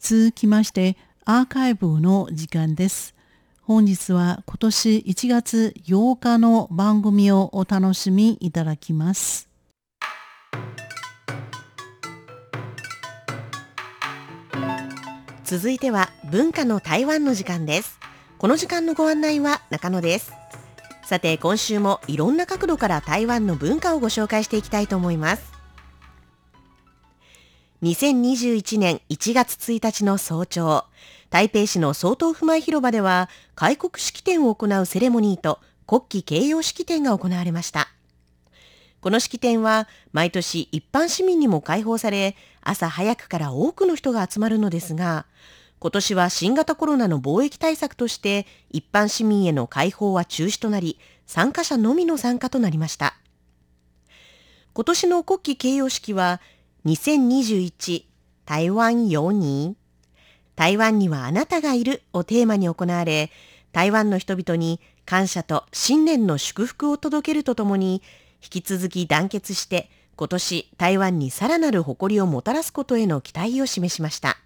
続きましてアーカイブの時間です。本日は今年1月8日の番組をお楽しみいただきます。続いては文化の台湾の時間です。この時間のご案内は中野です。さて今週もいろんな角度から台湾の文化をご紹介していきたいと思います。2021年1月1日の早朝、台北市の総統府前広場では開国式典を行うセレモニーと国旗掲揚式典が行われました。この式典は毎年一般市民にも開放され、朝早くから多くの人が集まるのですが、今年は新型コロナの防疫対策として一般市民への開放は中止となり、参加者のみの参加となりました。今年の国旗掲揚式は2021台湾4人台湾にはあなたがいるをテーマに行われ、台湾の人々に感謝と新年の祝福を届けるとともに、引き続き団結して今年台湾にさらなる誇りをもたらすことへの期待を示しました。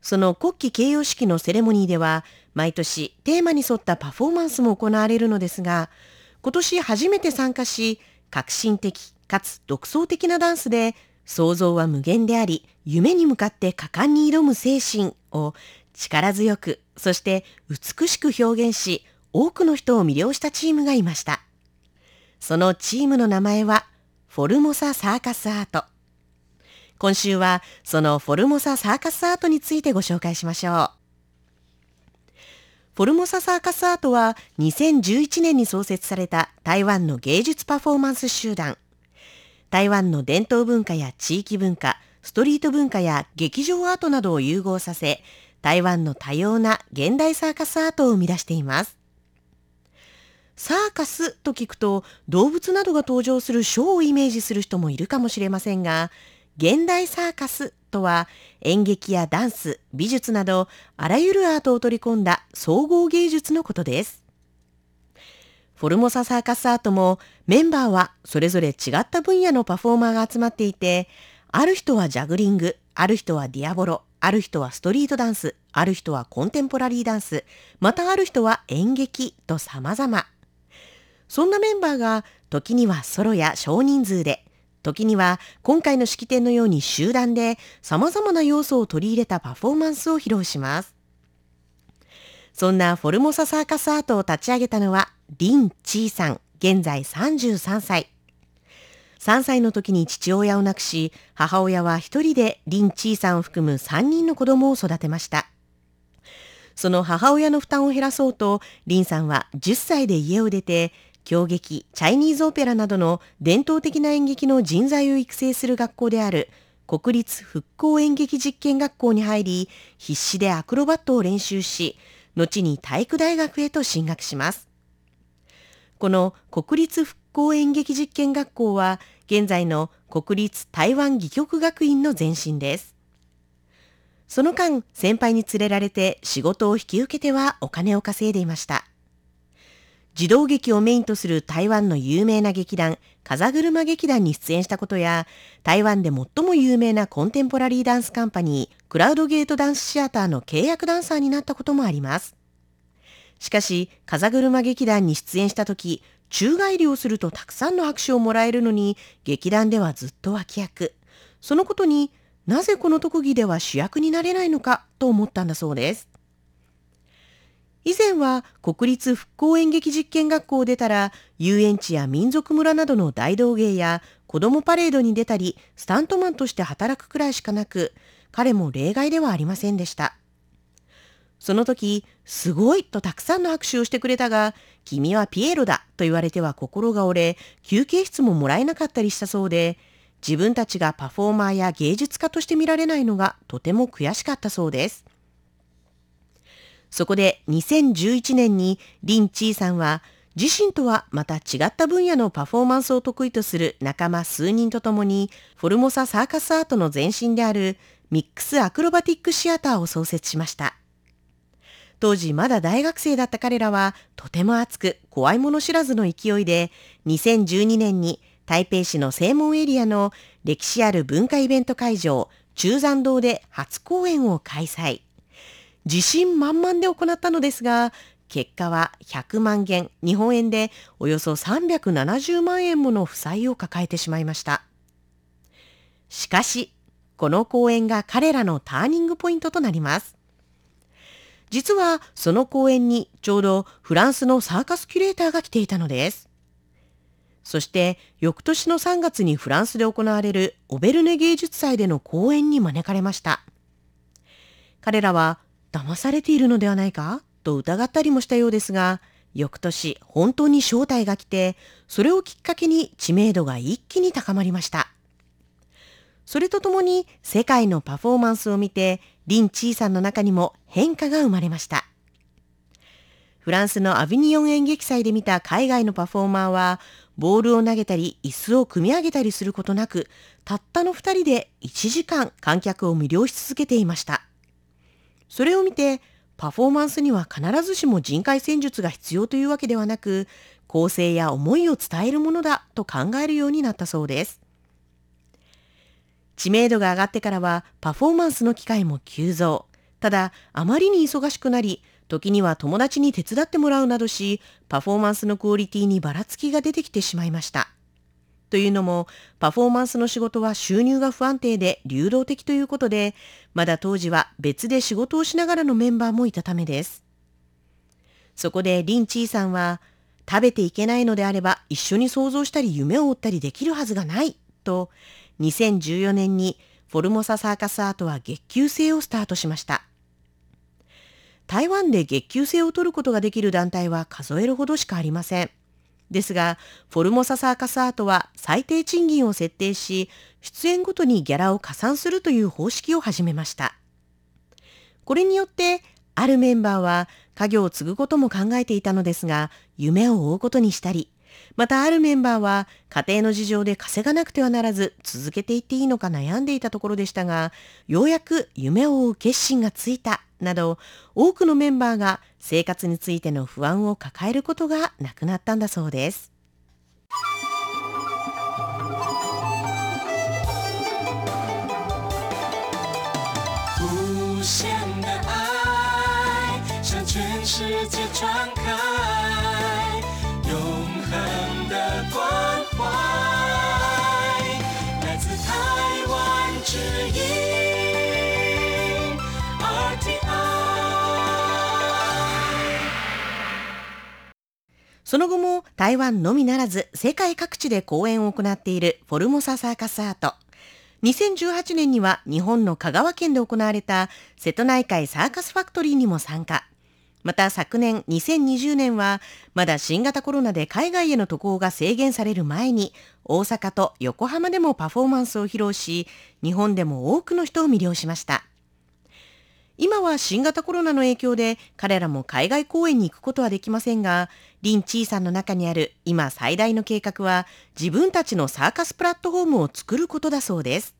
その国旗掲揚式のセレモニーでは、毎年テーマに沿ったパフォーマンスも行われるのですが、今年初めて参加し、革新的かつ独創的なダンスで想像は無限であり、夢に向かって果敢に挑む精神を力強く、そして美しく表現し、多くの人を魅了したチームがいました。そのチームの名前は、フォルモササーカスアート。今週はそのフォルモササーカスアートについてご紹介しましょう。フォルモササーカスアートは2011年に創設された台湾の芸術パフォーマンス集団。台湾の伝統文化や地域文化、ストリート文化や劇場アートなどを融合させ、台湾の多様な現代サーカスアートを生み出しています。サーカスと聞くと動物などが登場するショーをイメージする人もいるかもしれませんが、現代サーカスとは演劇やダンス、美術などあらゆるアートを取り込んだ総合芸術のことです。フォルモササーカスアートもメンバーはそれぞれ違った分野のパフォーマーが集まっていて、ある人はジャグリング、ある人はディアボロ、ある人はストリートダンス、ある人はコンテンポラリーダンス、またある人は演劇と様々。そんなメンバーが時にはソロや少人数で、時には今回の式典のように集団で様々な要素を取り入れたパフォーマンスを披露します。そんなフォルモササーカスアートを立ち上げたのはリン・チーさん、現在33歳。3歳の時に父親を亡くし、母親は一人でリン・チーさんを含む3人の子供を育てました。その母親の負担を減らそうと、リンさんは10歳で家を出て、京劇、チャイニーズオペラなどの伝統的な演劇の人材を育成する学校である国立復興演劇実験学校に入り、必死でアクロバットを練習し、後に体育大学へと進学します。この国立復興演劇実験学校は、現在の国立台湾戯曲学院の前身です。その間、先輩に連れられて仕事を引き受けてはお金を稼いでいました。児童劇をメインとする台湾の有名な劇団、風車劇団に出演したことや、台湾で最も有名なコンテンポラリーダンスカンパニー、クラウドゲートダンスシアターの契約ダンサーになったこともあります。しかし、風車劇団に出演した時、宙返りをするとたくさんの拍手をもらえるのに、劇団ではずっと脇役。そのことになぜこの特技では主役になれないのかと思ったんだそうです。以前は国立復興演劇実験学校を出たら遊園地や民族村などの大道芸や子供パレードに出たりスタントマンとして働くくらいしかなく彼も例外ではありませんでした。その時、すごいとたくさんの拍手をしてくれたが、君はピエロだと言われては心が折れ、休憩室ももらえなかったりしたそうで、自分たちがパフォーマーや芸術家として見られないのがとても悔しかったそうです。そこで2011年にリン・チーさんは自身とはまた違った分野のパフォーマンスを得意とする仲間数人と共にフォルモササーカスアートの前身であるミックスアクロバティックシアターを創設しました。当時まだ大学生だった彼らはとても熱く怖いもの知らずの勢いで2012年に台北市の正門エリアの歴史ある文化イベント会場中山道で初公演を開催。自信満々で行ったのですが、結果は100万元、日本円でおよそ370万円もの負債を抱えてしまいました。しかし、この公演が彼らのターニングポイントとなります。実はその公演にちょうどフランスのサーカスキュレーターが来ていたのです。そして翌年の3月にフランスで行われるオベルネ芸術祭での公演に招かれました。彼らは騙されているのではないかと疑ったりもしたようですが、翌年本当に招待が来て、それをきっかけに知名度が一気に高まりました。それとともに世界のパフォーマンスを見て、リン・チーさんの中にも変化が生まれました。フランスのアビニオン演劇祭で見た海外のパフォーマーは、ボールを投げたり椅子を組み上げたりすることなく、たったの二人で1時間観客を魅了し続けていました。それを見て、パフォーマンスには必ずしも人海戦術が必要というわけではなく、構成や思いを伝えるものだと考えるようになったそうです。知名度が上がってからはパフォーマンスの機会も急増。ただ、あまりに忙しくなり、時には友達に手伝ってもらうなどし、パフォーマンスのクオリティにばらつきが出てきてしまいました。というのも、パフォーマンスの仕事は収入が不安定で流動的ということで、まだ当時は別で仕事をしながらのメンバーもいたためです。そこでリン・チーさんは、食べていけないのであれば一緒に想像したり夢を追ったりできるはずがないと、2014年にフォルモササーカスアートは月給制をスタートしました。台湾で月給制を取ることができる団体は数えるほどしかありません。ですが、フォルモササーカスアートは最低賃金を設定し、出演ごとにギャラを加算するという方式を始めました。これによって、あるメンバーは家業を継ぐことも考えていたのですが、夢を追うことにしたり、またあるメンバーは家庭の事情で稼がなくてはならず続けていっていいのか悩んでいたところでしたが、ようやく夢を追う決心がついたなど多くのメンバーが生活についての不安を抱えることがなくなったんだそうです。世界传开，その後も台湾のみならず世界各地で公演を行っているフォルモササーカスアート。2018年には日本の香川県で行われた瀬戸内海サーカスファクトリーにも参加。また昨年2020年はまだ新型コロナで海外への渡航が制限される前に大阪と横浜でもパフォーマンスを披露し日本でも多くの人を魅了しました今は新型コロナの影響で彼らも海外公演に行くことはできませんがリン・チーさんの中にある今最大の計画は自分たちのサーカスプラットフォームを作ることだそうです。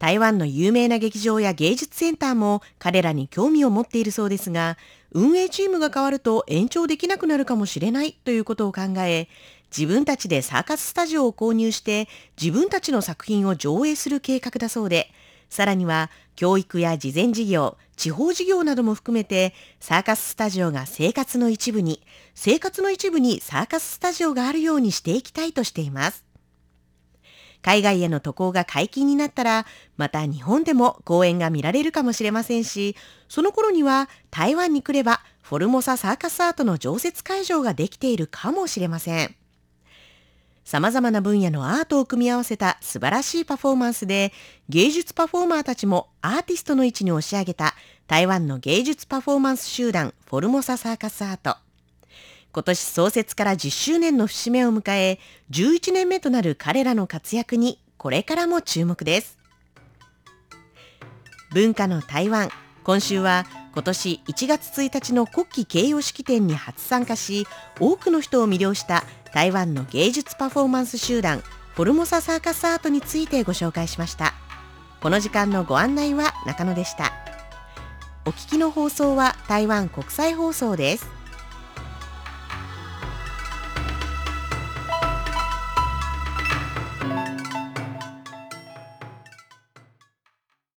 台湾の有名な劇場や芸術センターも彼らに興味を持っているそうですが、運営チームが変わると延長できなくなるかもしれないということを考え、自分たちでサーカススタジオを購入して自分たちの作品を上映する計画だそうで、さらには教育や事前事業、地方事業なども含めてサーカススタジオが生活の一部に、生活の一部にサーカススタジオがあるようにしていきたいとしています。海外への渡航が解禁になったら、また日本でも公演が見られるかもしれませんし、その頃には台湾に来ればフォルモササーカスアートの常設会場ができているかもしれません。様々な分野のアートを組み合わせた素晴らしいパフォーマンスで、芸術パフォーマーたちもアーティストの位置に押し上げた台湾の芸術パフォーマンス集団フォルモササーカスアート。今年創設から10周年の節目を迎え、11年目となる彼らの活躍にこれからも注目です。文化の台湾、今週は今年1月1日の国旗掲揚式典に初参加し、多くの人を魅了した台湾の芸術パフォーマンス集団、フォルモササーカスアートについてご紹介しました。この時間のご案内は中野でした。お聞きの放送は台湾国際放送です。